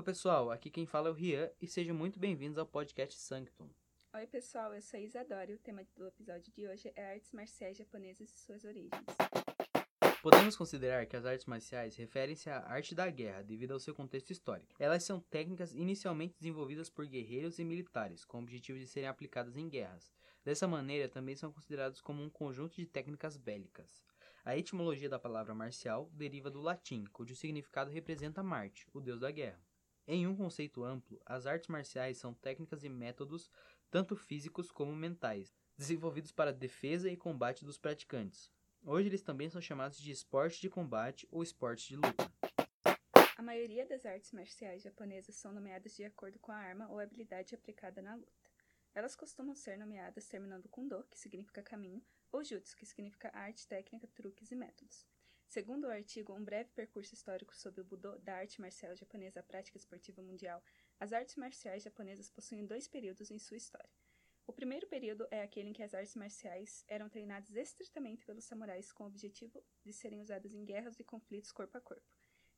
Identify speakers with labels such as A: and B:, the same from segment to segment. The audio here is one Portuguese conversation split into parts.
A: Opa pessoal, aqui quem fala é o Rian e sejam muito bem-vindos ao podcast Sanctum.
B: Oi pessoal, eu sou a Isadora e o tema do episódio de hoje é artes marciais japonesas e suas origens.
A: Podemos considerar que as artes marciais referem-se à arte da guerra devido ao seu contexto histórico. Elas são técnicas inicialmente desenvolvidas por guerreiros e militares com o objetivo de serem aplicadas em guerras. Dessa maneira, também são considerados como um conjunto de técnicas bélicas. A etimologia da palavra marcial deriva do latim, cujo significado representa Marte, o deus da guerra. Em um conceito amplo, as artes marciais são técnicas e métodos, tanto físicos como mentais, desenvolvidos para defesa e combate dos praticantes. Hoje eles também são chamados de esporte de combate ou esporte de luta.
B: A maioria das artes marciais japonesas são nomeadas de acordo com a arma ou habilidade aplicada na luta. Elas costumam ser nomeadas terminando com do, que significa caminho, ou jutsu, que significa arte, técnica, truques e métodos. Segundo o artigo Um breve percurso histórico sobre o Budo da arte marcial japonesa à prática esportiva mundial, as artes marciais japonesas possuem dois períodos em sua história. O primeiro período é aquele em que as artes marciais eram treinadas estritamente pelos samurais com o objetivo de serem usadas em guerras e conflitos corpo a corpo.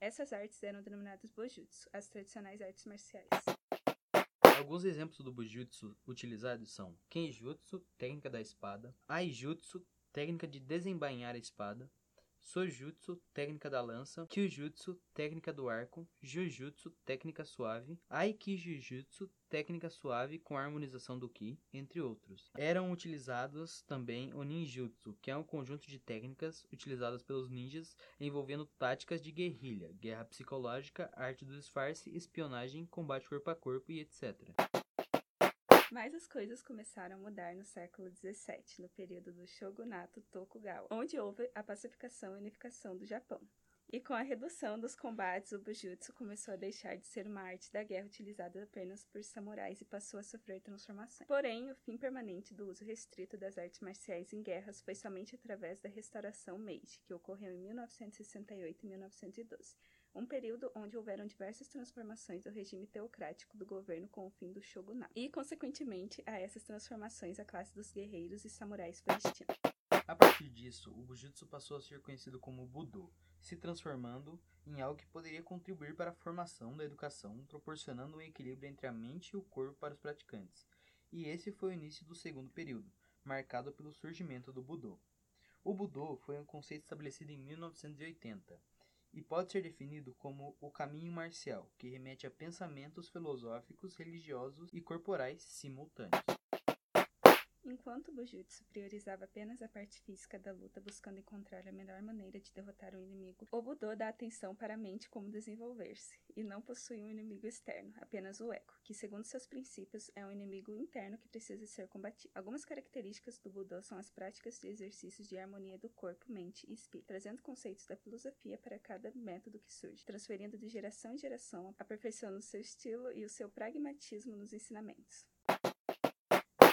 B: Essas artes eram denominadas bojutsu, as tradicionais artes marciais.
A: Alguns exemplos do bujutsu utilizados são Kenjutsu, técnica da espada, Aijutsu, técnica de desembainhar a espada, Sojutsu, técnica da lança, Kyujutsu, técnica do arco, Jujutsu, técnica suave, Aikijujutsu, técnica suave com harmonização do Ki, entre outros. Eram utilizados também o Ninjutsu, que é um conjunto de técnicas utilizadas pelos ninjas envolvendo táticas de guerrilha, guerra psicológica, arte do disfarce, espionagem, combate corpo a corpo e etc.
B: Mas as coisas começaram a mudar no século XVII, no período do shogunato Tokugawa, onde houve a pacificação e unificação do Japão. E com a redução dos combates, o bujutsu começou a deixar de ser uma arte da guerra utilizada apenas por samurais e passou a sofrer transformações. Porém, o fim permanente do uso restrito das artes marciais em guerras foi somente através da restauração Meiji, que ocorreu em 1968 e 1912 um período onde houveram diversas transformações do regime teocrático do governo com o fim do shogunato. E, consequentemente, a essas transformações a classe dos guerreiros e samurais foi extinta.
A: A partir disso, o Bujutsu passou a ser conhecido como Budo, se transformando em algo que poderia contribuir para a formação da educação, proporcionando um equilíbrio entre a mente e o corpo para os praticantes. E esse foi o início do segundo período, marcado pelo surgimento do Budo. O Budo foi um conceito estabelecido em 1980 e pode ser definido como o caminho marcial, que remete a pensamentos filosóficos, religiosos e corporais simultâneos.
B: Enquanto o Bujutsu priorizava apenas a parte física da luta, buscando encontrar a melhor maneira de derrotar o inimigo, o Budô dá atenção para a mente como desenvolver-se, e não possui um inimigo externo, apenas o Ego, que, segundo seus princípios, é um inimigo interno que precisa ser combatido. Algumas características do Budô são as práticas de exercícios de harmonia do corpo, mente e espírito, trazendo conceitos da filosofia para cada método que surge, transferindo de geração em geração, aperfeiçoando seu estilo e o seu pragmatismo nos ensinamentos.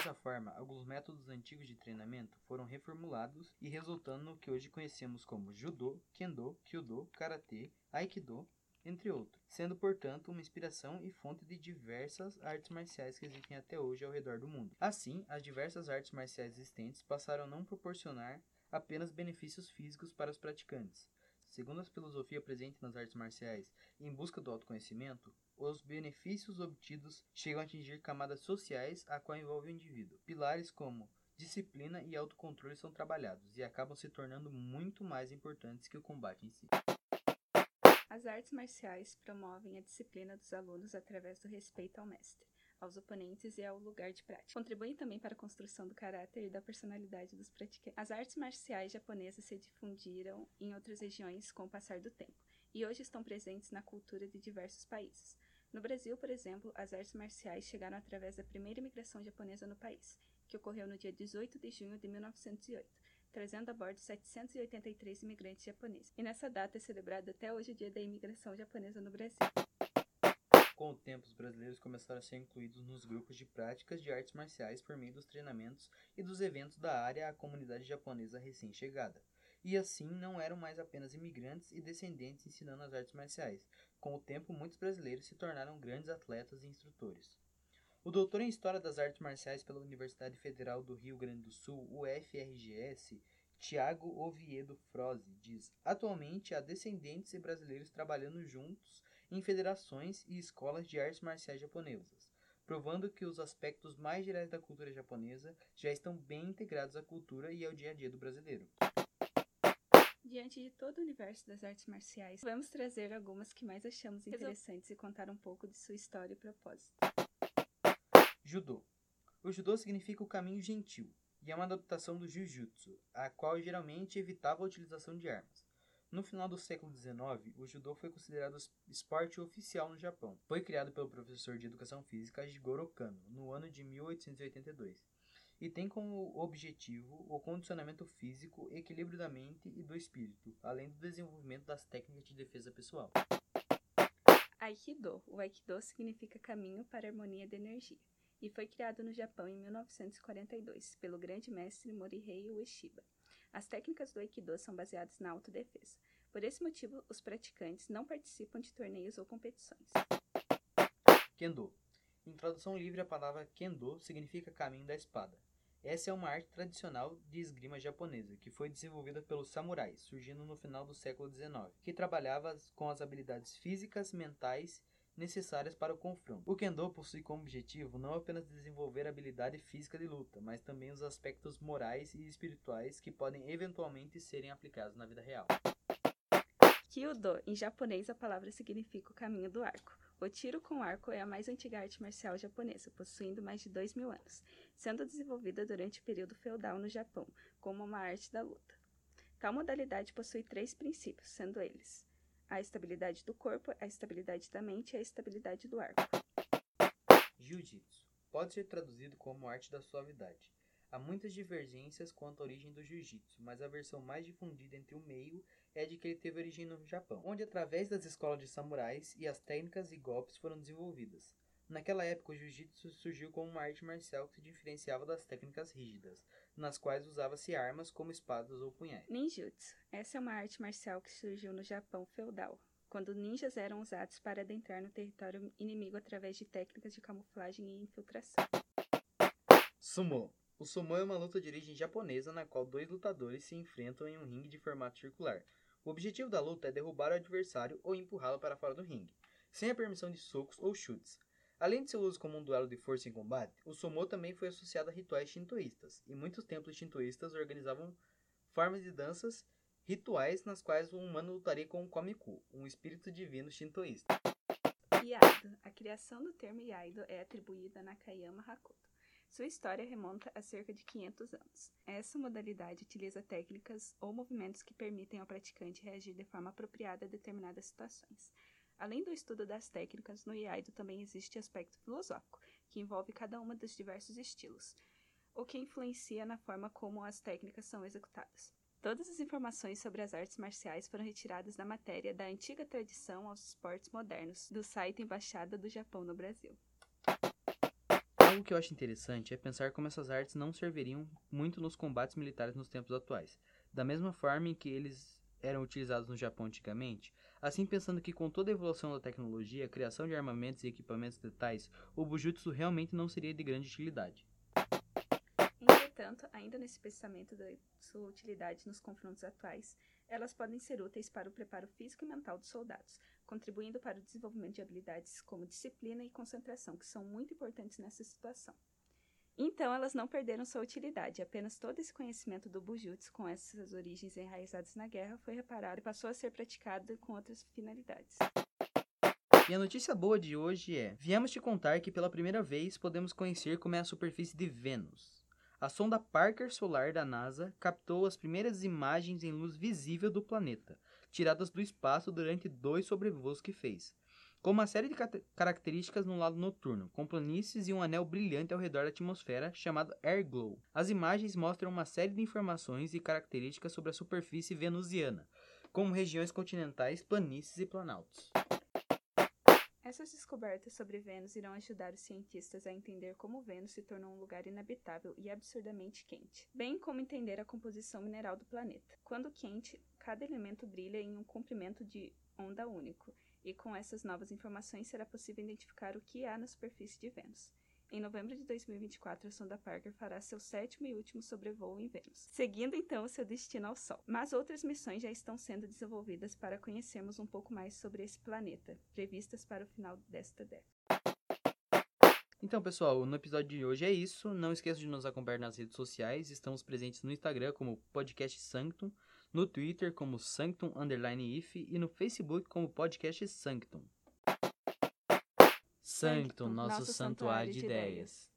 A: Dessa forma, alguns métodos antigos de treinamento foram reformulados e resultando no que hoje conhecemos como Judô, Kendo, Kyudo, Karatê, Aikido, entre outros, sendo portanto uma inspiração e fonte de diversas artes marciais que existem até hoje ao redor do mundo. Assim, as diversas artes marciais existentes passaram a não proporcionar apenas benefícios físicos para os praticantes. Segundo a filosofia presente nas artes marciais, em busca do autoconhecimento, os benefícios obtidos chegam a atingir camadas sociais a qual envolve o indivíduo. Pilares como disciplina e autocontrole são trabalhados e acabam se tornando muito mais importantes que o combate em si.
B: As artes marciais promovem a disciplina dos alunos através do respeito ao mestre, aos oponentes e ao lugar de prática. Contribuem também para a construção do caráter e da personalidade dos praticantes. As artes marciais japonesas se difundiram em outras regiões com o passar do tempo e hoje estão presentes na cultura de diversos países. No Brasil, por exemplo, as artes marciais chegaram através da primeira imigração japonesa no país, que ocorreu no dia 18 de junho de 1908, trazendo a bordo 783 imigrantes japoneses. E nessa data é celebrado até hoje o Dia da Imigração Japonesa no Brasil.
A: Com o tempo, os brasileiros começaram a ser incluídos nos grupos de práticas de artes marciais por meio dos treinamentos e dos eventos da área à comunidade japonesa recém-chegada. E assim não eram mais apenas imigrantes e descendentes ensinando as artes marciais, com o tempo, muitos brasileiros se tornaram grandes atletas e instrutores. O doutor em História das Artes Marciais pela Universidade Federal do Rio Grande do Sul, UFRGS, Tiago Oviedo Froze, diz: Atualmente há descendentes e brasileiros trabalhando juntos em federações e escolas de artes marciais japonesas, provando que os aspectos mais gerais da cultura japonesa já estão bem integrados à cultura e ao dia a dia do brasileiro.
B: Diante de todo o universo das artes marciais, vamos trazer algumas que mais achamos interessantes e contar um pouco de sua história e propósito.
A: Judô. O judô significa o caminho gentil e é uma adaptação do jiu-jitsu, a qual geralmente evitava a utilização de armas. No final do século XIX, o judô foi considerado esporte oficial no Japão. Foi criado pelo professor de educação física Jigoro Kano no ano de 1882 e tem como objetivo o condicionamento físico, equilíbrio da mente e do espírito, além do desenvolvimento das técnicas de defesa pessoal.
B: Aikido. O Aikido significa caminho para a harmonia da energia e foi criado no Japão em 1942 pelo grande mestre Morihei Ueshiba. As técnicas do Aikido são baseadas na autodefesa. Por esse motivo, os praticantes não participam de torneios ou competições.
A: Kendo. Em tradução livre, a palavra Kendo significa caminho da espada. Essa é uma arte tradicional de esgrima japonesa, que foi desenvolvida pelos samurais, surgindo no final do século XIX, que trabalhava com as habilidades físicas, mentais necessárias para o confronto. O Kendo possui como objetivo não apenas desenvolver a habilidade física de luta, mas também os aspectos morais e espirituais que podem eventualmente serem aplicados na vida real.
B: Kyudo, em japonês a palavra significa o caminho do arco. O tiro com arco é a mais antiga arte marcial japonesa, possuindo mais de dois mil anos, sendo desenvolvida durante o período feudal no Japão, como uma arte da luta. Tal modalidade possui três princípios, sendo eles a estabilidade do corpo, a estabilidade da mente e a estabilidade do arco.
A: Jiu-jitsu pode ser traduzido como arte da suavidade. Há muitas divergências quanto à origem do jiu-jitsu, mas a versão mais difundida entre o meio é de que ele teve origem no Japão, onde através das escolas de samurais e as técnicas e golpes foram desenvolvidas. Naquela época, o jiu-jitsu surgiu como uma arte marcial que se diferenciava das técnicas rígidas, nas quais usava-se armas como espadas ou punhais.
B: Ninjutsu. Essa é uma arte marcial que surgiu no Japão feudal, quando ninjas eram usados para adentrar no território inimigo através de técnicas de camuflagem e infiltração.
A: Sumo. O sumo é uma luta de origem japonesa na qual dois lutadores se enfrentam em um ringue de formato circular. O objetivo da luta é derrubar o adversário ou empurrá-lo para fora do ringue, sem a permissão de socos ou chutes. Além de seu uso como um duelo de força em combate, o sumo também foi associado a rituais shintoístas, e muitos templos shintoístas organizavam formas de danças rituais nas quais o humano lutaria com o Komiku, um espírito divino shintoísta.
B: Iaido. A criação do termo Iaido é atribuída a Nakayama Hakuto. Sua história remonta a cerca de 500 anos. Essa modalidade utiliza técnicas ou movimentos que permitem ao praticante reagir de forma apropriada a determinadas situações. Além do estudo das técnicas, no Iaido também existe aspecto filosófico, que envolve cada uma dos diversos estilos, o que influencia na forma como as técnicas são executadas. Todas as informações sobre as artes marciais foram retiradas da matéria da antiga tradição aos esportes modernos, do site Embaixada do Japão no Brasil.
A: Algo que eu acho interessante é pensar como essas artes não serviriam muito nos combates militares nos tempos atuais. Da mesma forma em que eles eram utilizados no Japão antigamente, assim pensando que com toda a evolução da tecnologia, a criação de armamentos e equipamentos letais, o Bujutsu realmente não seria de grande utilidade.
B: Entretanto, ainda nesse pensamento da sua utilidade nos confrontos atuais, elas podem ser úteis para o preparo físico e mental dos soldados, contribuindo para o desenvolvimento de habilidades como disciplina e concentração, que são muito importantes nessa situação. Então, elas não perderam sua utilidade, apenas todo esse conhecimento do Bujutsu, com essas origens enraizadas na guerra, foi reparado e passou a ser praticado com outras finalidades.
A: E a notícia boa de hoje é: viemos te contar que pela primeira vez podemos conhecer como é a superfície de Vênus. A sonda Parker Solar da NASA captou as primeiras imagens em luz visível do planeta, tiradas do espaço durante dois sobrevoos que fez, com uma série de características no lado noturno, com planícies e um anel brilhante ao redor da atmosfera chamado Air Glow. As imagens mostram uma série de informações e características sobre a superfície venusiana, como regiões continentais, planícies e planaltos.
B: Essas descobertas sobre Vênus irão ajudar os cientistas a entender como Vênus se tornou um lugar inabitável e absurdamente quente, bem como entender a composição mineral do planeta. Quando quente, cada elemento brilha em um comprimento de onda único, e com essas novas informações será possível identificar o que há na superfície de Vênus. Em novembro de 2024, a sonda Parker fará seu sétimo e último sobrevoo em Vênus, seguindo então o seu destino ao Sol. Mas outras missões já estão sendo desenvolvidas para conhecermos um pouco mais sobre esse planeta, previstas para o final desta década.
A: Então, pessoal, no episódio de hoje é isso. Não esqueça de nos acompanhar nas redes sociais. Estamos presentes no Instagram como Podcast Sanctum, no Twitter como Sanctum Underline If e no Facebook como Podcast Sanctum. Sanctum, nosso santuário de ideias.